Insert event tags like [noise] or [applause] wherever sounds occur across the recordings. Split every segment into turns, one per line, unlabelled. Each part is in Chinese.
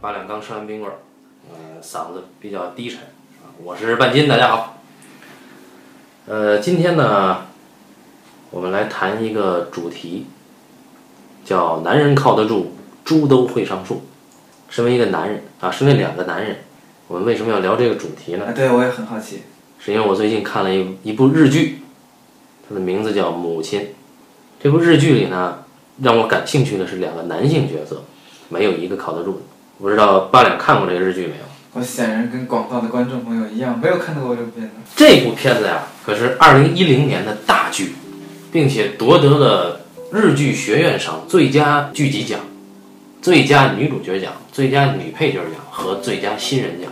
八两。
刚吃完冰棍儿，呃，嗓子比较低沉啊。我是半斤，大家好。呃，今天呢，我们来谈一个主题，叫“男人靠得住，猪都会上树”。身为一个男人啊，身为两个男人，我们为什么要聊这个主题呢？
啊，对我也很好奇。
是因为我最近看了一一部日剧，它的名字叫《母亲》。这部日剧里呢，让我感兴趣的是两个男性角色，没有一个靠得住的。不知道八两看过这个日剧没有？
我显然跟广大的观众朋友一样，没有看到过这部片子。
这部片子呀，可是二零一零年的大剧，并且夺得了日剧学院赏最佳剧集奖、最佳女主角奖、最佳女配角奖和最佳新人奖。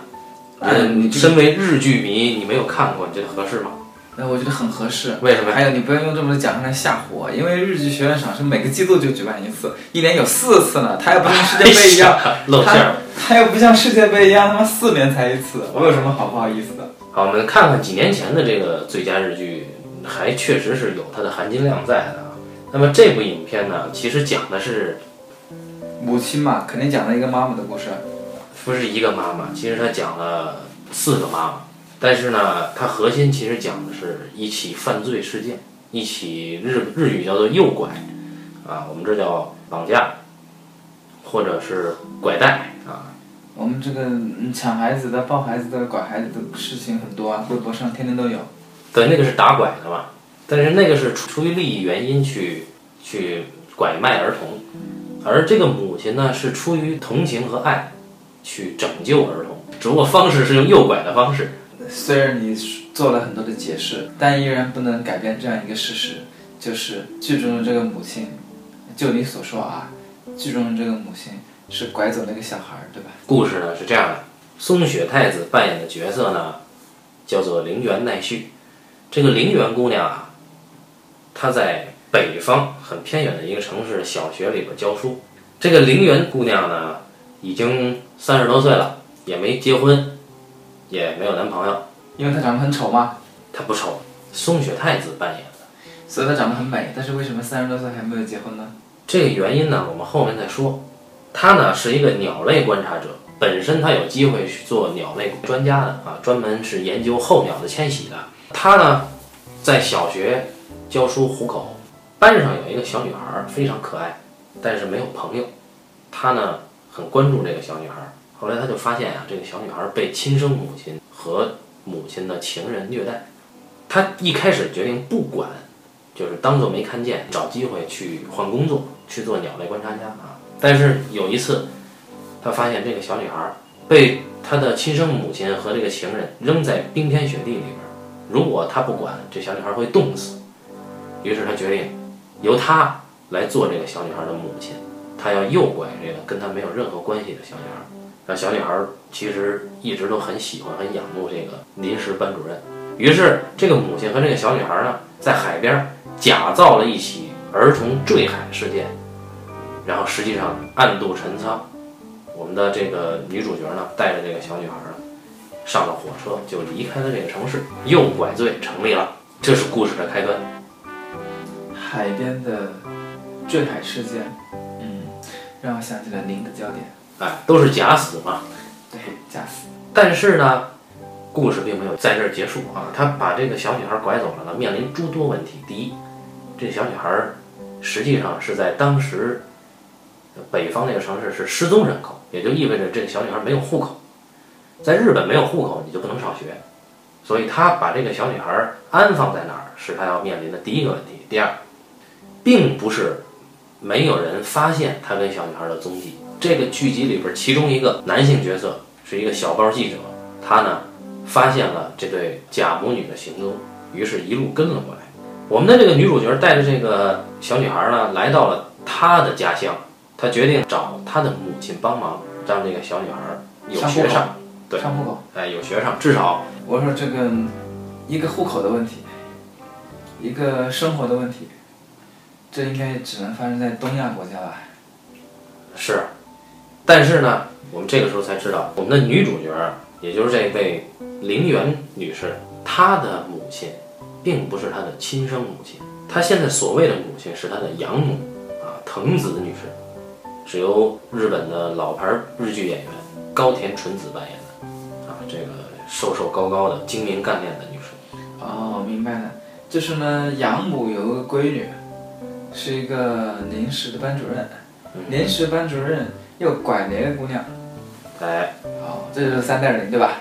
嗯你
身为日剧迷，你没有看过，你觉得合适吗？
那我觉得很合适。
为什么？
还有，你不要用这么多奖项来吓唬我，因为日剧学院赏是每个季度就举办一次，一年有四次呢。它又不像世界杯一样，
露馅儿。
它又不像世界杯一样，他妈四年才一次。我有什么好不好意思的？
好，我们看看几年前的这个最佳日剧，还确实是有它的含金量在的啊。那么这部影片呢，其实讲的是
母亲嘛，肯定讲了一个妈妈的故事。
不是一个妈妈，其实它讲了四个妈妈，但是呢，它核心其实讲的是一起犯罪事件，一起日日语叫做诱拐，啊，我们这叫绑架，或者是拐带啊。
我们这个嗯抢孩子的、抱孩子的、拐孩子的事情很多啊，微博上天天都有。
对，那个是打拐的嘛，但是那个是出出于利益原因去去拐卖儿童，而这个母亲呢是出于同情和爱去拯救儿童，只不过方式是用诱拐的方式。
虽然你做了很多的解释，但依然不能改变这样一个事实，就是剧中的这个母亲，就你所说啊，剧中的这个母亲是拐走那个小孩儿，对吧？
故事呢是这样的，松雪太子扮演的角色呢叫做陵园奈绪，这个陵园姑娘啊，她在北方很偏远的一个城市小学里边教书。这个陵园姑娘呢，已经三十多岁了，也没结婚，也没有男朋友。
因为她长得很丑吗，
她不丑，松雪太子扮演的。
所以她长得很美，但是为什么三十多岁还没有结婚呢？
这个原因呢，我们后面再说。他呢是一个鸟类观察者，本身他有机会去做鸟类专家的啊，专门是研究候鸟的迁徙的。他呢在小学教书糊口，班上有一个小女孩儿非常可爱，但是没有朋友。他呢很关注这个小女孩儿，后来他就发现啊，这个小女孩被亲生母亲和母亲的情人虐待。他一开始决定不管，就是当做没看见，找机会去换工作，去做鸟类观察家啊。但是有一次，他发现这个小女孩被他的亲生母亲和这个情人扔在冰天雪地里边，如果他不管，这小女孩会冻死。于是他决定由他来做这个小女孩的母亲，他要诱拐这个跟他没有任何关系的小女孩。那小女孩其实一直都很喜欢、很仰慕这个临时班主任。于是这个母亲和这个小女孩呢，在海边儿假造了一起儿童坠海事件。然后实际上暗度陈仓，我们的这个女主角呢，带着这个小女孩呢，上了火车就离开了这个城市，诱拐罪成立了，这是故事的开端。
海边的坠海事件，嗯，让我想起了《零的焦点》。
哎，都是假死嘛。
对，假死。
但是呢，故事并没有在这儿结束啊，他把这个小女孩拐走了呢，面临诸多问题。第一，这小女孩实际上是在当时。北方那个城市是失踪人口，也就意味着这个小女孩没有户口。在日本没有户口，你就不能上学，所以他把这个小女孩安放在哪儿，是他要面临的第一个问题。第二，并不是没有人发现他跟小女孩的踪迹。这个剧集里边，其中一个男性角色是一个小报记者，他呢发现了这对假母女的行踪，于是一路跟了过来。我们的这个女主角带着这个小女孩呢，来到了她的家乡。她决定找她的母亲帮忙，让这个小女孩有学上，对
上户口。
哎，有学上，至少
我说这个一个户口的问题，一个生活的问题，这应该只能发生在东亚国家吧？
是。但是呢，我们这个时候才知道，我们的女主角，也就是这位陵园女士，她的母亲并不是她的亲生母亲，她现在所谓的母亲是她的养母啊，藤子女士。是由日本的老牌日剧演员高田纯子扮演的，啊，这个瘦瘦高高的、精明干练的女士。
哦，明白了，就是呢，养母有个闺女，是一个临时的班主任，临时班主任又拐了一个姑娘。
哎，
好，这就是三代人对吧？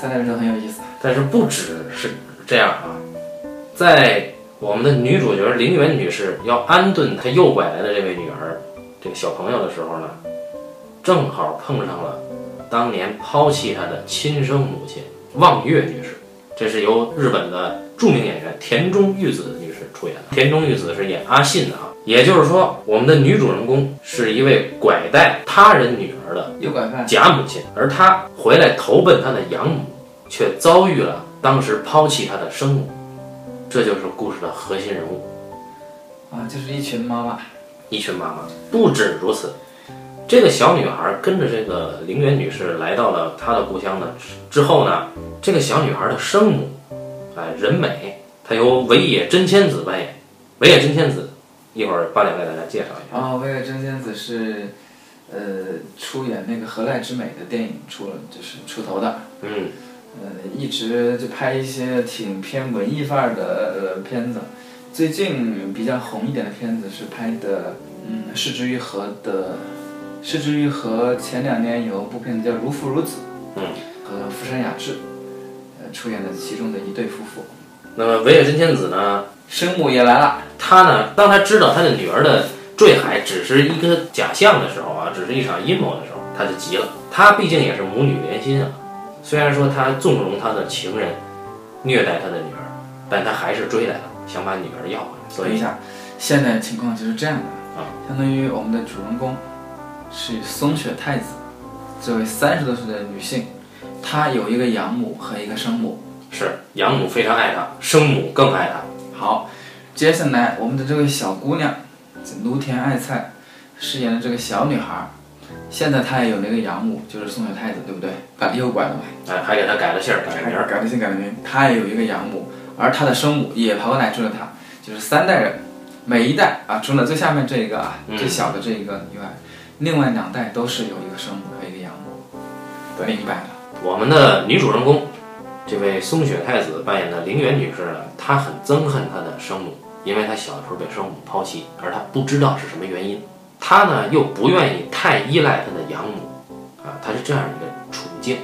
三代人都很有意思。
但是不只是这样啊，在我们的女主角林媛女士要安顿她诱拐来的这位女儿，这个小朋友的时候呢，正好碰上了当年抛弃她的亲生母亲望月女士。这是由日本的著名演员田中裕子女士出演的。田中裕子是演阿信的啊，也就是说，我们的女主人公是一位拐带他人女儿的
诱拐犯。
假母亲，而她回来投奔她的养母，却遭遇了当时抛弃她的生母，这就是故事的核心人物。
啊，就是一群妈妈。
一群妈妈。不止如此，这个小女孩跟着这个陵园女士来到了她的故乡呢之后呢，这个小女孩的生母，哎，人美，她由尾野真千子扮演。尾野真千子，一会儿八点给大家介绍一下。
啊，为了真仙子是，呃，出演那个《何濑之美》的电影出了就是出头的。
嗯，
呃，一直就拍一些挺偏文艺范儿的呃片子。最近比较红一点的片子是拍的，嗯，市之愈合的，市之愈合前两年有部片子叫《如父如子》，
嗯，
和福山雅治，呃，出演的其中的一对夫妇。
那么尾野真千子呢，
生母也来了。
他呢，当他知道他的女儿的坠海只是一个假象的时候啊，只是一场阴谋的时候，他就急了。他毕竟也是母女连心啊，虽然说他纵容他的情人虐待他的女儿，但他还是追来了，想把女儿要回来。所以
等一下，现在情况就是这样的
啊，
相当于我们的主人公是松雪太子，这位三十多岁的女性，她有一个养母和一个生母。
是养母非常爱她，生母更爱她。
好，接下来我们的这位小姑娘，芦田爱菜饰演的这个小女孩，现在她也有那个养母，就是宋小太子，对不对？把诱拐了嘛，
哎，还给她改了姓儿，改了名儿。
改了姓改了名，她也有一个养母，而她的生母也跑过来追了她，就是三代人，每一代啊，除了最下面这一个啊，
嗯
最小的这一个以外，另外两代都是有一个生母和一个养母。
对
明白了。
我们的女主人公，这位松雪太子扮演的陵园女士呢，她很憎恨她的生母，因为她小的时候被生母抛弃，而她不知道是什么原因。她呢又不愿意太依赖她的养母，啊，她是这样一个处境。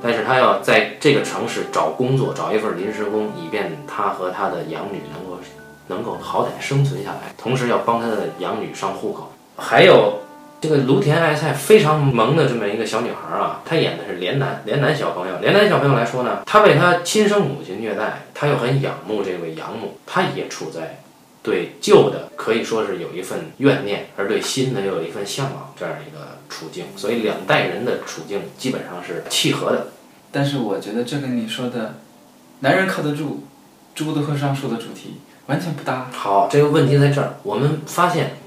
但是她要在这个城市找工作，找一份临时工，以便她和她的养女能够能够好歹生存下来，同时要帮她的养女上户口。还有这个芦田爱菜非常萌的这么一个小女孩啊，她演的是连南，连南小朋友。连南小朋友来说呢，她被她亲生母亲虐待，她又很仰慕这位养母，她也处在对旧的可以说是有一份怨念，而对新的又有一份向往这样一个处境，所以两代人的处境基本上是契合的。
但是我觉得这跟你说的“男人靠得住，猪都会上树”的主题完全不搭。
好，这个问题在这儿，我们发现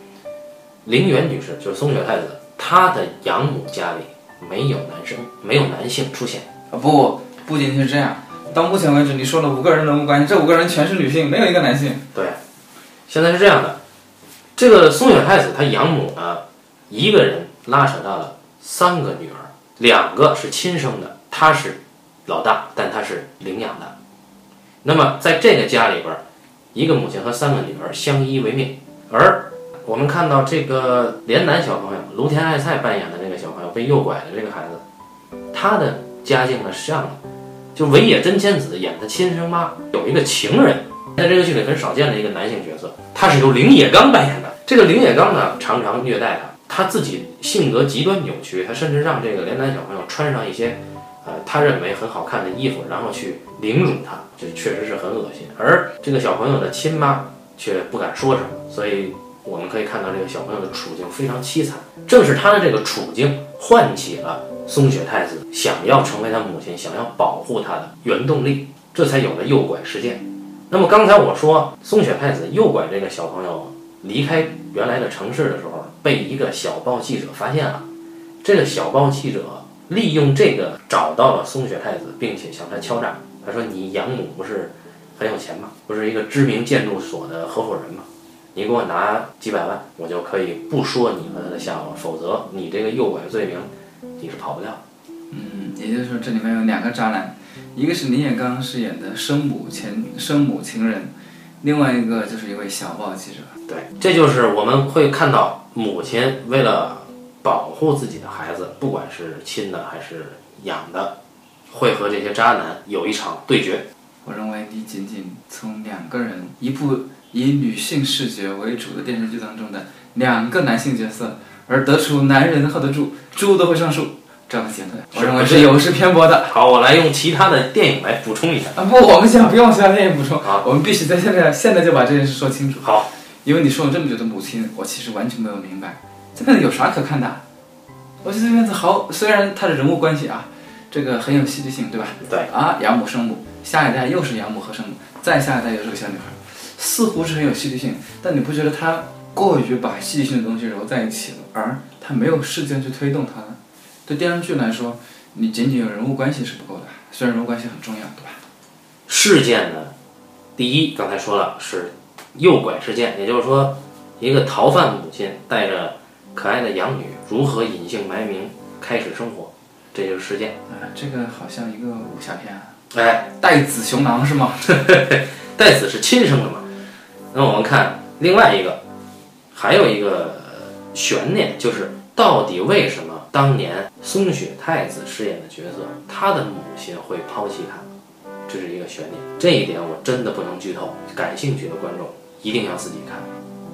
陵园女士就是松雪太子，她的养母家里没有男生，没有男性出现。
啊不，不仅仅是这样，到目前为止你说了五个人人物关系，这五个人全是女性，没有一个男性。
对，现在是这样的，这个松雪太子他养母呢，一个人拉扯到了三个女儿，两个是亲生的，她是老大，但她是领养的。那么在这个家里边儿，一个母亲和三个女儿相依为命，而我们看到这个连南小朋友卢田爱菜扮演的这个小朋友被诱拐的这个孩子，他的家境呢是这样的，就尾野真千子演的亲生妈有一个情人，在这个剧里很少见的一个男性角色，他是由林野刚扮演的。这个林野刚呢，常常虐待他，他自己性格极端扭曲，他甚至让这个连南小朋友穿上一些，呃，他认为很好看的衣服，然后去凌辱他，这确实是很恶心。而这个小朋友的亲妈却不敢说什么，所以我们可以看到这个小朋友的处境非常凄惨。正是他的这个处境，唤起了松雪太子想要成为他母亲、想要保护他的原动力，这才有了诱拐事件。那么刚才我说松雪太子诱拐这个小朋友离开原来的城市的时候，被一个小报记者发现了。这个小报记者利用这个找到了松雪太子，并且向他敲诈。他说：“你养母不是很有钱吗？不是一个知名建筑所的合伙人吗？你给我拿几百万，我就可以不说你和他的下落，否则你这个诱拐罪名你是跑不掉。
嗯，也就是说这里面有两个渣男，一个是林彦刚饰演的生母前生母情人，另外一个就是一位小报记者。
对，这就是我们会看到母亲为了保护自己的孩子，不管是亲的还是养的，会和这些渣男有一场对决。
我认为你仅仅从两个人一部以女性视觉为主的电视剧当中的两个男性角色，而得出男人靠得住，猪都会上树这样的结论，我认为是有失偏颇的。
好，我来用其他的电影来补充一下。
啊不，我们先不用其他电影补充
好
我们必须在现在现在就把这件事说清楚。
好，
因为你说了这么久的母亲，我其实完全没有明白这片子有啥可看的。我觉得这片子好，虽然它的人物关系啊，这个很有戏剧性，对吧？
对
啊，养母生母，下一代又是养母和生母，再下一代又是个小女孩，似乎是很有戏剧性，但你不觉得它过于把戏剧性的东西揉在一起了，而它没有事件去推动它呢？对电视剧来说，你仅仅有人物关系是不够的，虽然人物关系很重要，对吧？
事件呢，第一刚才说了是诱拐事件，也就是说，一个逃犯母亲带着可爱的养女如何隐姓埋名开始生活，这就是事件。
啊，这个好像一个武侠片啊，
哎，
带子雄狼是吗？[laughs]
带子是亲生的嘛？那我们看另外一个，还有一个悬念，就是到底为什么当年松雪太子饰演的角色，他的母亲会抛弃他？这是一个悬念，这一点我真的不能剧透，感兴趣的观众一定要自己看，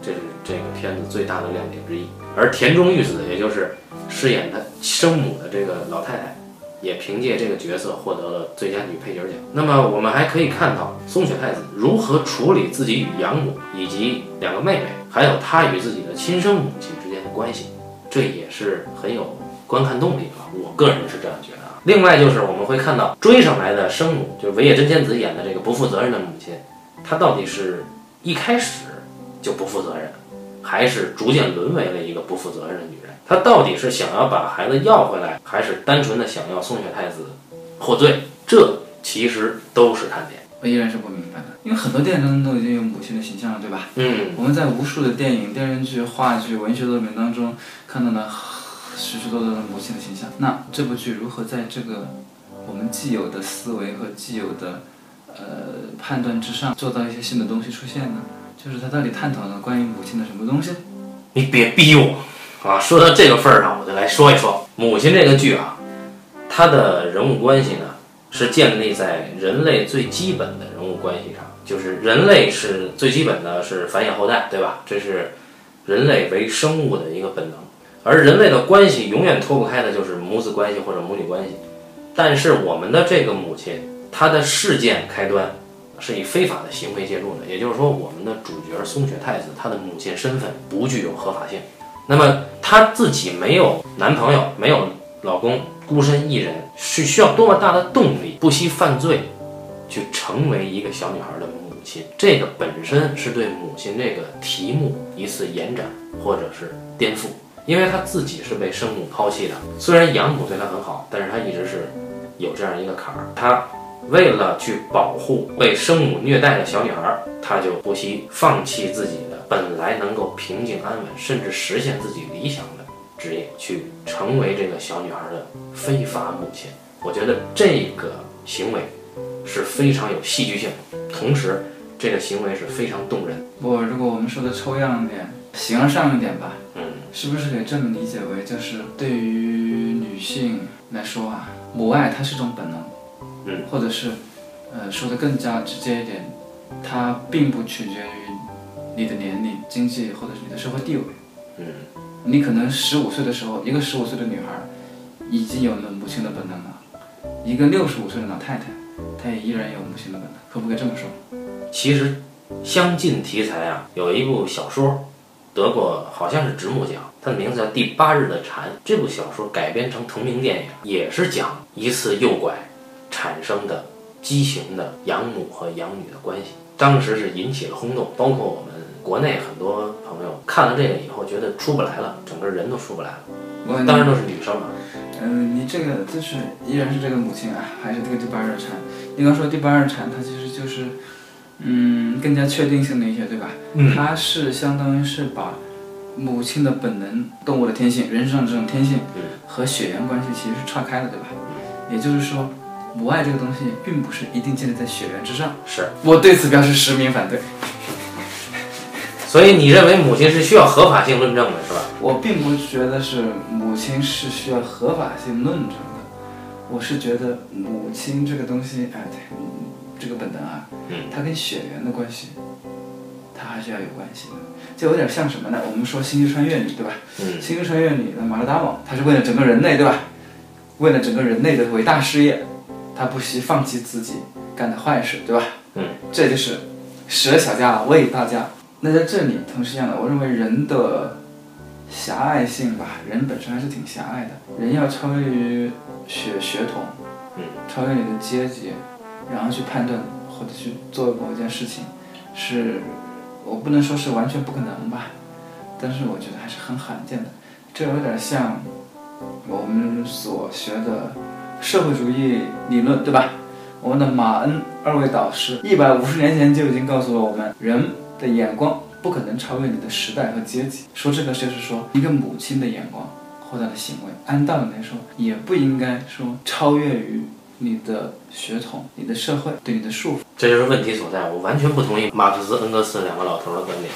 这是这个片子最大的亮点之一。而田中裕子，也就是饰演他生母的这个老太太，也凭借这个角色获得了最佳女配角奖。那么我们还可以看到松雪太子如何处理自己与养母以及两个妹妹，还有她与自己的亲生母亲之间的关系，这也是很有观看动力的。我个人是这样觉得啊。另外就是我们会看到追上来的生母，就是尾野真千子演的这个不负责任的母亲，她到底是一开始就不负责任，还是逐渐沦为了一个不负责任的女人？她到底是想要把孩子要回来，还是单纯的想要松雪太子获罪？这其实都是看点。
我依然是不明白的，因为很多电影当中都已经有母亲的形象了，对吧？
嗯，
我们在无数的电影、电视剧、话剧、文学作品当中看到了许许多多的母亲的形象。那这部剧如何在这个我们既有的思维和既有的呃判断之上，做到一些新的东西出现呢？就是它到底探讨了关于母亲的什么东西？
你别逼我啊！说到这个份儿上，我就来说一说《母亲》这个剧啊，它的人物关系呢是建立在人类最基本的人物关系上，就是人类是最基本的是繁衍后代，对吧？这是人类为生物的一个本能，而人类的关系永远脱不开的就是母子关系或者母女关系。但是我们的这个母亲，她的事件开端是以非法的行为介入的，也就是说，我们的主角松雪太子，她的母亲身份不具有合法性。那么她自己没有男朋友，没有老公，孤身一人，是需要多么大的动力，不惜犯罪，去成为一个小女孩的母亲？这个本身是对母亲这个题目一次延展或者是颠覆，因为她自己是被生母抛弃的，虽然养母对她很好，但是她一直是有这样一个坎儿，她。为了去保护被生母虐待的小女孩，她就不惜放弃自己本来能够平静安稳，甚至实现自己理想的职业，去成为这个小女孩的非法母亲。我觉得这个行为是非常有戏剧性，同时这个行为是非常动人。
不，如果我们说的抽象一点、形而上一点吧，
嗯，
是不是可以这么理解为，就是对于女性来说啊，母爱它是种本能。
嗯，
或者是，呃，说的更加直接一点，它并不取决于你的年龄、经济或者是你的社会地位。
嗯，
你可能十五岁的时候，一个十五岁的女孩已经有了母亲的本能了，一个六十五岁的老太太，她也依然有母亲的本能，可不可以这么说？
其实相近题材啊，有一部小说得过好像是直木奖，它的名字叫《第八日的蝉》。这部小说改编成同名电影，也是讲一次诱拐。产生的畸形的养母和养女的关系，当时是引起了轰动，包括我们国内很多朋友看了这个以后，觉得出不来了，整个人都出不来了。
我
当然都是女生了。
嗯，你这个就是依然是这个母亲啊，还是这个第八日产？你刚说第八日产，它其实就是，嗯，更加确定性的一些，对吧？
嗯
它是相当于是把母亲的本能、动物的天性、人上这种天性
嗯
和血缘关系其实是岔开了，对吧？也就是说，母爱这个东西并不是一定建立在血缘之上。
是，
我对此表示实名反对。
所以你认为母亲是需要合法性论证的，是吧？
我并不觉得是母亲是需要合法性论证的，我是觉得母亲这个东西，哎，对，嗯这个本能啊，
嗯
它跟血缘的关系，它还是要有关系的。就有点像什么呢？我们说《星际穿越》里，对吧？
嗯
星际穿越》里的马勒达蒙，他是为了整个人类，对吧？为了整个人类的伟大事业，他不惜放弃自己干的坏事，对吧？
嗯，
这就是舍小家为大家。那在这里，同时一样的，我认为人的狭隘性吧，人本身还是挺狭隘的。人要超越于血血统，
嗯，
超越你的阶级，然后去判断或者去做某一件事情，是我不能说是完全不可能吧，但是我觉得还是很罕见的。这有点像我们所学的社会主义理论，对吧？我们的马恩二位导师一百五十年前就已经告诉了我们，人的眼光不可能超越你的时代和阶级。说这个就是说，一个母亲的眼光或她的行为，按道理来说，也不应该说超越于你的血统、你的社会对你的束缚。
这就是问题所在。我完全不同意马克思、恩格斯两个老头儿的观点。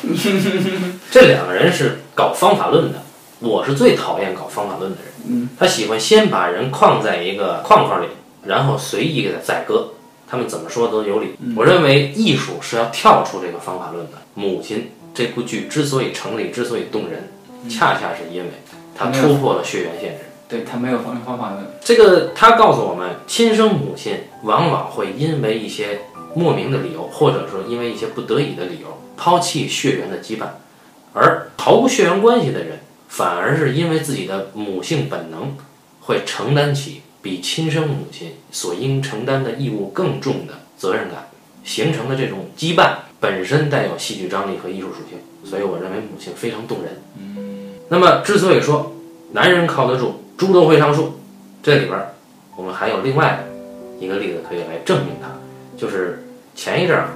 这两个人是搞方法论的，我是最讨厌搞方法论的人。
嗯，
他喜欢先把人框在一个框框里，然后随意给他宰割。他们怎么说都有理。我认为艺术是要跳出这个方法论的。母亲这部剧之所以成立，之所以动人，恰恰是因为它突破了血缘限制。
对他没有方方法论。
这个他告诉我们，亲生母亲往往会因为一些莫名的理由，或者说因为一些不得已的理由，抛弃血缘的羁绊，而毫无血缘关系的人，反而是因为自己的母性本能，会承担起比亲生母亲所应承担的义务更重的责任感，形成的这种羁绊本身带有戏剧张力和艺术属性，所以我认为母亲非常动人。那么之所以说男人靠得住，猪都会上树，这里边儿我们还有另外一个例子可以来证明它，就是前一阵儿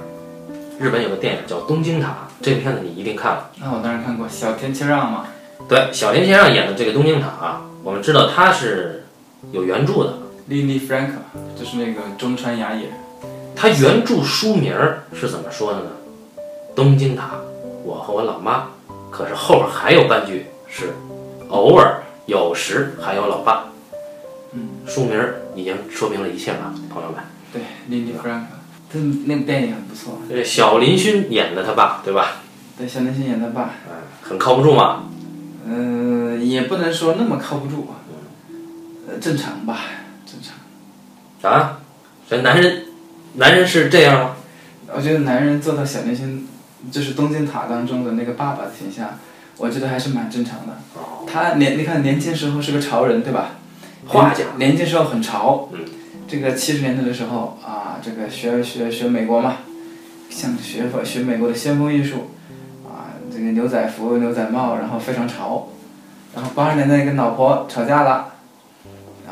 日本有个电影叫《东京塔》，这个片子你一定看了。
那我当然看过小田切让嘛，
对，小田切让演的这个东京塔啊，我们知道他是有原著的，
莉莉 Frank 就是那个中川雅也。
他原著书名儿是怎么说的呢？东京塔，我和我老妈。可是后边还有半句是偶尔、有时还有老爸。
嗯，
书名儿已经说明了一切了，朋友们。
对，莉莉 Frank，这那个电影很不错。
对小林勋演的他爸，对吧？
对，小林勋演他爸，
嗯，很靠不住嘛。
呃，也不能说那么靠不住，呃，正常吧，正常。
啊，这男人，男人是这样吗？
我觉得男人做到小年轻，就是东京塔当中的那个爸爸的形象，我觉得还是蛮正常的。他年你看年轻时候是个潮人，对吧？
画家
年轻时候很潮。
嗯。
这个七十年代的时候啊，这个学学学美国嘛，像学学美国的先锋艺术，啊，这个牛仔服、牛仔帽，然后非常潮。然后八十年代跟老婆吵架了，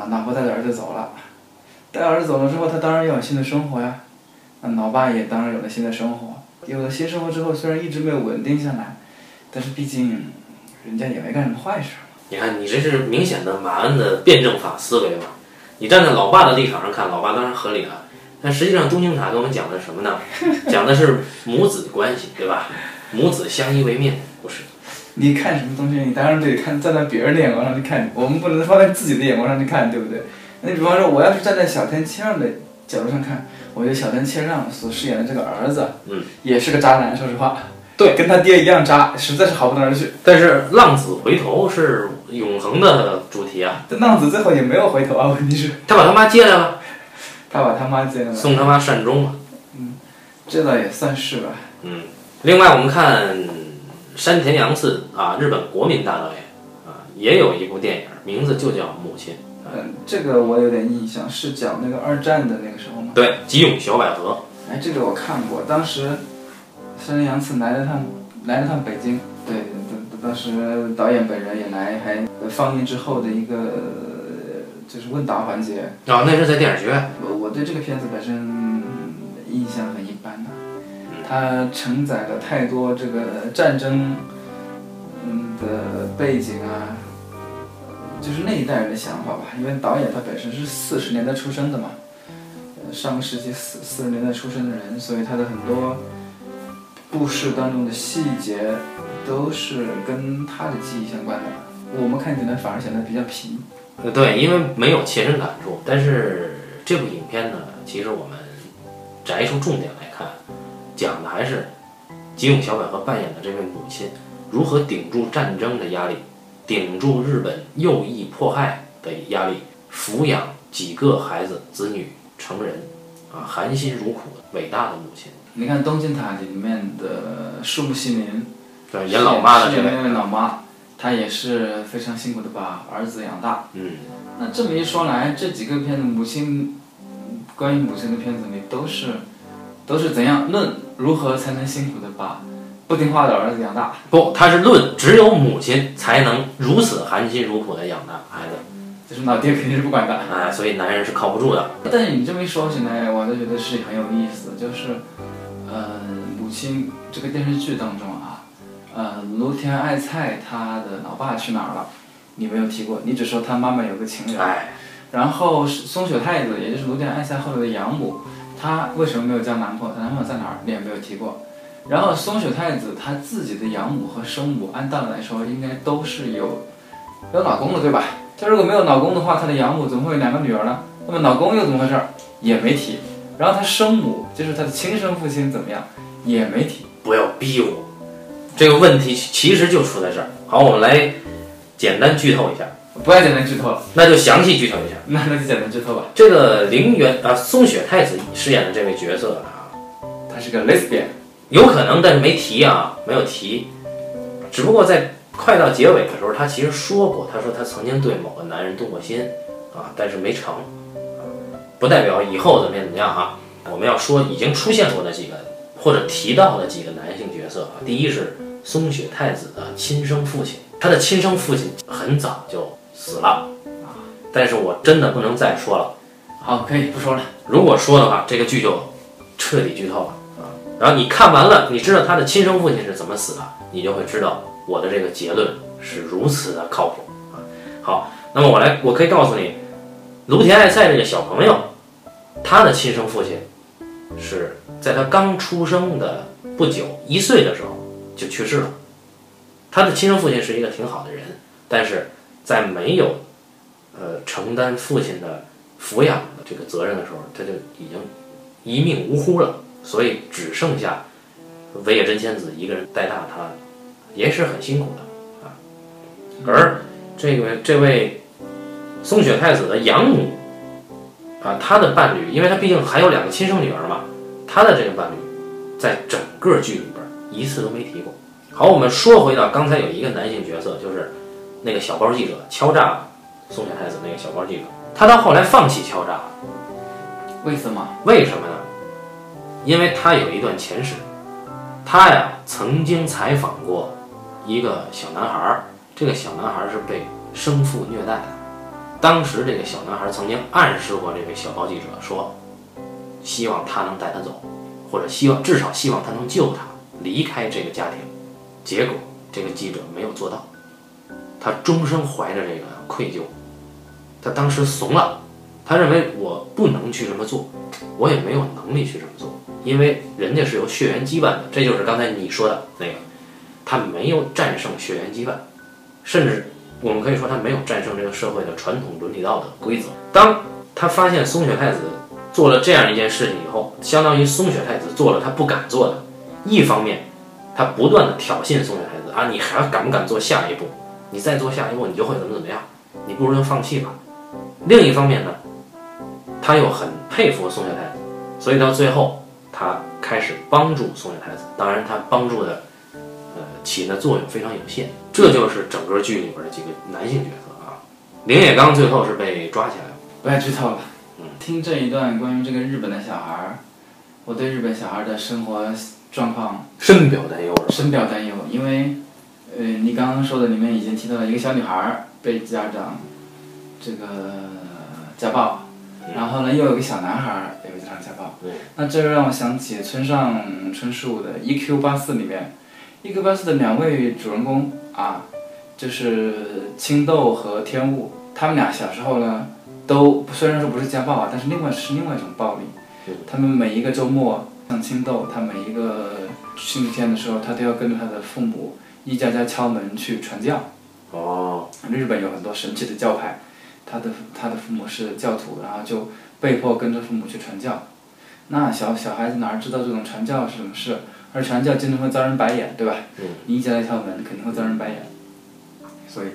然后老婆带着儿子走了，带儿子走了之后，他当然要有新的生活呀。那老爸也当然有了新的生活，有了新生活之后，虽然一直没有稳定下来，但是毕竟人家也没干什么坏事。
你看，你这是明显的马恩的辩证法思维嘛？你站在老爸的立场上看，老爸当然合理了。但实际上，东京塔给我们讲的是什么呢？讲的是母子关系，对吧？母子相依为命，不是？
你看什么东西，你当然得看站在别人的眼光上去看，我们不能放在自己的眼光上去看，对不对？那你比方说，我要是站在小天谦让的角度上看，我觉得小天谦让所饰演的这个儿子，
嗯，
也是个渣男，说实话，
对，
跟他爹一样渣，实在是好不到哪儿去。
但是浪子回头是永恒的主题啊！
这浪子最后也没有回头啊，问题是，
他把他妈接来了，
他把他妈接来了，
送他妈善终了。
这倒也算是吧。
嗯，另外我们看山田洋次啊，日本国民大导演啊，也有一部电影，名字就叫《母亲》。
嗯，这个我有点印象，是讲那个二战的那个时候吗？
对，吉永小百合。
哎，这个我看过，当时山田洋次来了趟来了趟北京，对，当当时导演本人也来，还放映之后的一个呃就是问答环节。
啊，那是在电影学院。
我我对这个片子本身嗯印象很一般的，它承载了太多这个战争嗯的背景啊，就是那一代人的想法吧。因为导演他本身是四十年代出生的嘛，上个世纪四四十年代出生的人，所以他的很多故事当中的细节都是跟他的记忆相关的。我们看起来反而显得比较平。
对，因为没有切身感触。但是这部影片呢，其实我们摘出重点来看，讲的还是吉永小百合扮演的这位母亲如何顶住战争的压力，顶住日本右翼迫害的压力，抚养几个孩子子女成人，啊，含辛茹苦的伟大的母亲。
你看《东京塔》里面的树木希林，
对，演老妈的
那位老妈，她也是非常辛苦的把儿子养大。
嗯，
那这么一说来，这几个片子母亲，关于母亲的片子里都是，都是怎样论如何才能辛苦的把不听话的儿子养大。
不，他是论只有母亲才能如此含辛茹苦的养大孩子，
就是老爹肯定是不管的。
哎，所以男人是靠不住的。
但是你这么一说起来，我就觉得是很有意思，就是，呃，母亲这个电视剧当中啊，呃，芦田爱菜她的老爸去哪儿了？你没有提过，你只说她妈妈有个情人。
哎，
然后是松雪太子，也就是芦田爱菜后来的养母，她为什么没有交男朋友？她男朋友在哪儿？你也没有提过。然后松雪太子她自己的养母和生母，按道理来说应该都是有有老公的，对吧？她如果没有老公的话，她的养母怎么会有两个女儿呢？那么老公又怎么回事？也没提。然后她生母，就是她的亲生父亲怎么样？也没提。
不要逼我，这个问题其实就出在这儿。好，我们来简单剧透一下，
不要简单剧透了，
那就详细剧透一下。
那 [laughs] 那就简单剧透吧。
这个陵园啊，松雪太子饰演的这位角色啊，
她是个 lesbian，
有可能，但是没提啊，没有提。只不过在快到结尾的时候，他其实说过，他说他曾经对某个男人动过心啊，但是没成，啊不代表以后怎么样怎么样啊。我们要说已经出现过的几个或者提到的几个男性角色啊，第一是松雪太子的亲生父亲，他的亲生父亲很早就死了啊，但是我真的不能再说了。
好，可以不说了。
如果说的话，这个剧就彻底剧透了啊。然后你看完了，你知道他的亲生父亲是怎么死的，你就会知道我的这个结论是如此的靠谱啊。好，那么我来，我可以告诉你，卢田爱菜这个小朋友，他的亲生父亲是在他刚出生的不久，一岁的时候就去世了。他的亲生父亲是一个挺好的人，但是在没有呃承担父亲的抚养的这个责任的时候，他就已经一命呜呼了，所以只剩下尾野真千子一个人带大他，也是很辛苦的啊。而这个这位松雪太子的养母啊，他的伴侣，因为他毕竟还有两个亲生女儿嘛，他的这个伴侣在整个剧里边一次都没提过。好，我们说回到刚才有一个男性角色，就是那个小报记者敲诈松雪太子那个小报记者，他到后来放弃敲诈了。
为什么？
为什么呢？因为他有一段前史，他呀曾经采访过一个小男孩儿，这个小男孩儿是被生父虐待的。当时这个小男孩儿曾经暗示过这位小报记者说，希望他能带他走，或者希望至少希望他能救他离开这个家庭。结果这个记者没有做到，他终生怀着这个愧疚，他当时怂了，他认为我不能去这么做。我也没有能力去这么做，因为人家是有血缘羁绊的，这就是刚才你说的那个，他没有战胜血缘羁绊，甚至我们可以说他没有战胜这个社会的传统伦理道德规则。当他发现松雪太子做了这样一件事情以后，相当于松雪太子做了他不敢做的，一方面他不断的挑衅松雪太子啊，你还敢不敢做下一步？你再做下一步，你就会怎么怎么样，你不如就放弃吧。另一方面呢，他又很佩服松下太子，所以到最后，他开始帮助松下太子。当然，他帮助的，呃，起的作用非常有限。这就是整个剧里边的几个男性角色啊。林野刚最后是被抓起来了。
不要剧透了。
嗯
听这一段关于这个日本的小孩儿，我对日本小孩儿的生活状况
深表担忧？
深表担忧，因为，呃，你刚刚说的里面已经提到了一个小女孩儿被家长这个家暴，然后呢又有个小男孩儿也被家长家暴。
嗯
那这就让我想起村上春树的《E.Q. 八四》里面，《E.Q. 八四》的两位主人公啊，就是青豆和天雾，他们俩小时候呢，都虽然说不是家暴啊，但是另外是另外一种暴力
嗯。
他们每一个周末，像青豆，他每一个星期天的时候，他都要跟着他的父母一家家敲门去传教。
哦，
日本有很多神奇的教派，他的他的父母是教徒，然后就被迫跟着父母去传教。那小小孩子哪知道这种传教是什么事？而传教经常会遭人白眼，对吧？
嗯
你一家家敲门，肯定会遭人白眼。所以，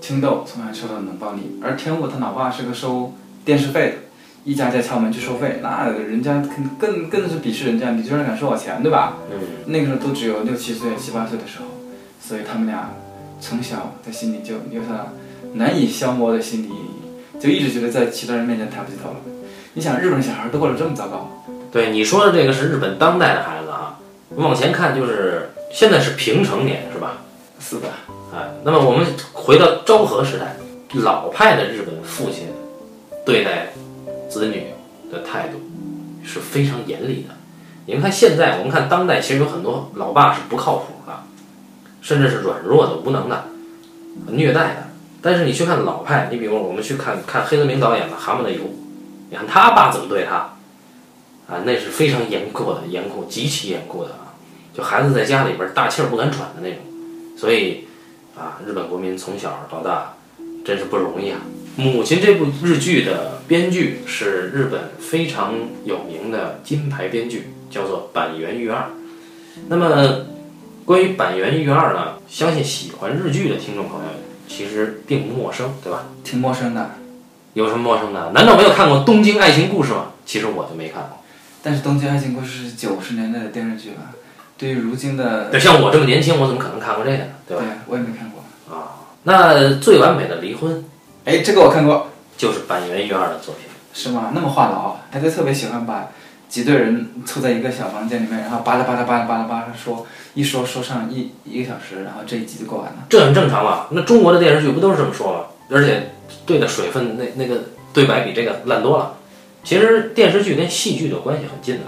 青豆从小受到冷暴力，而天武他老爸是个收电视费的，一家家敲门去收费，那人家更更更是鄙视人家，你居然敢收我钱，对吧？
嗯，
那个时候都只有六七岁、七八岁的时候，所以他们俩从小在心里就留下难以消磨的心理阴影，就一直觉得在其他人面前抬不起头了。你想，日本小孩都过得这么糟糕，
对你说的这个是日本当代的孩子啊，往前看就是现在是平成年是吧？
是的，
哎，那么我们回到昭和时代，老派的日本父亲对待子女的态度是非常严厉的。你们看现在，我们看当代，其实有很多老爸是不靠谱的，甚至是软弱的、无能的、虐待的。但是你去看老派，你比如我们去看看黑泽明导演的《蛤蟆的油》，你看他爸怎么对他，啊，那是非常严酷的、严酷、极其严酷的啊！就孩子在家里边大气儿不敢喘的那种。所以啊，日本国民从小到大真是不容易啊。《母亲》这部日剧的编剧是日本非常有名的金牌编剧，叫做板垣裕二。那么，关于板垣裕二呢，相信喜欢日剧的听众朋友其实并不陌生，对吧？
挺陌生的。
有什么陌生的？难道没有看过《东京爱情故事》吗？其实我就没看过。
但是《东京爱情故事》是九十年代的电视剧了，对于如今的，
对，像我这么年轻，我怎么可能看过这个呢？对
对
吧？
我也没看过。
啊那最完美的离婚
哎，这个我看过，
就是板垣裕二的作品。
是吗？那么话痨，还就特别喜欢把几队人凑在一个小房间里面，然后巴拉巴拉巴拉巴拉巴拉说，一说说上一一个小时，然后这一集就过完了。
这很正常嘛。那中国的电视剧不都是这么说吗？而且对的水分那那个对白比这个烂多了。其实电视剧跟戏剧的关系很近的，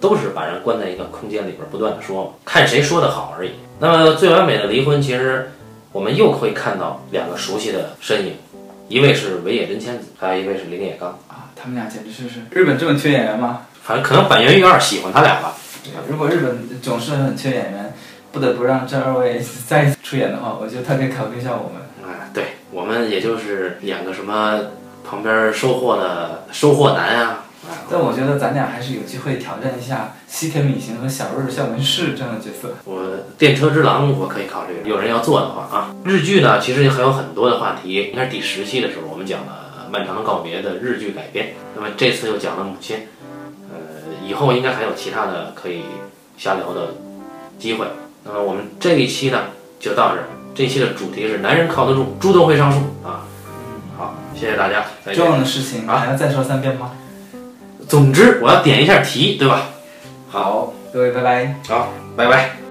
都是把人关在一个空间里边不断的说嘛，看谁说的好而已。那么最完美的离婚，其实我们又会看到两个熟悉的身影，一位是尾野真千子，还有一位是林野刚。
啊，他们俩简直就是日本这么缺演员吗？
反正可能板垣裕二喜欢他俩吧。
如果日本总是很缺演员，不得不让这二位再出演的话，我觉得他可以考虑一下我们。
哎，对我们也就是演个什么旁边收获的收获男啊，哎
但我觉得咱俩还是有机会挑战一下西田敏行和小日向文世这样的角色。
我电车之狼我可以考虑，有人要做的话啊。日剧呢，其实还有很多的话题。应该是第十期的时候，我们讲了《漫长的告别》的日剧改编，那么这次又讲了母亲，呃，以后应该还有其他的可以瞎聊的机会。那么我们这一期呢就到这儿，这一期的主题是男人靠得住，猪都会上树啊。好，谢谢大家，
重。要的事情
啊
还要再说三遍吗？
总之，我要点一下题，对吧？
好，各位拜拜。
好，拜拜。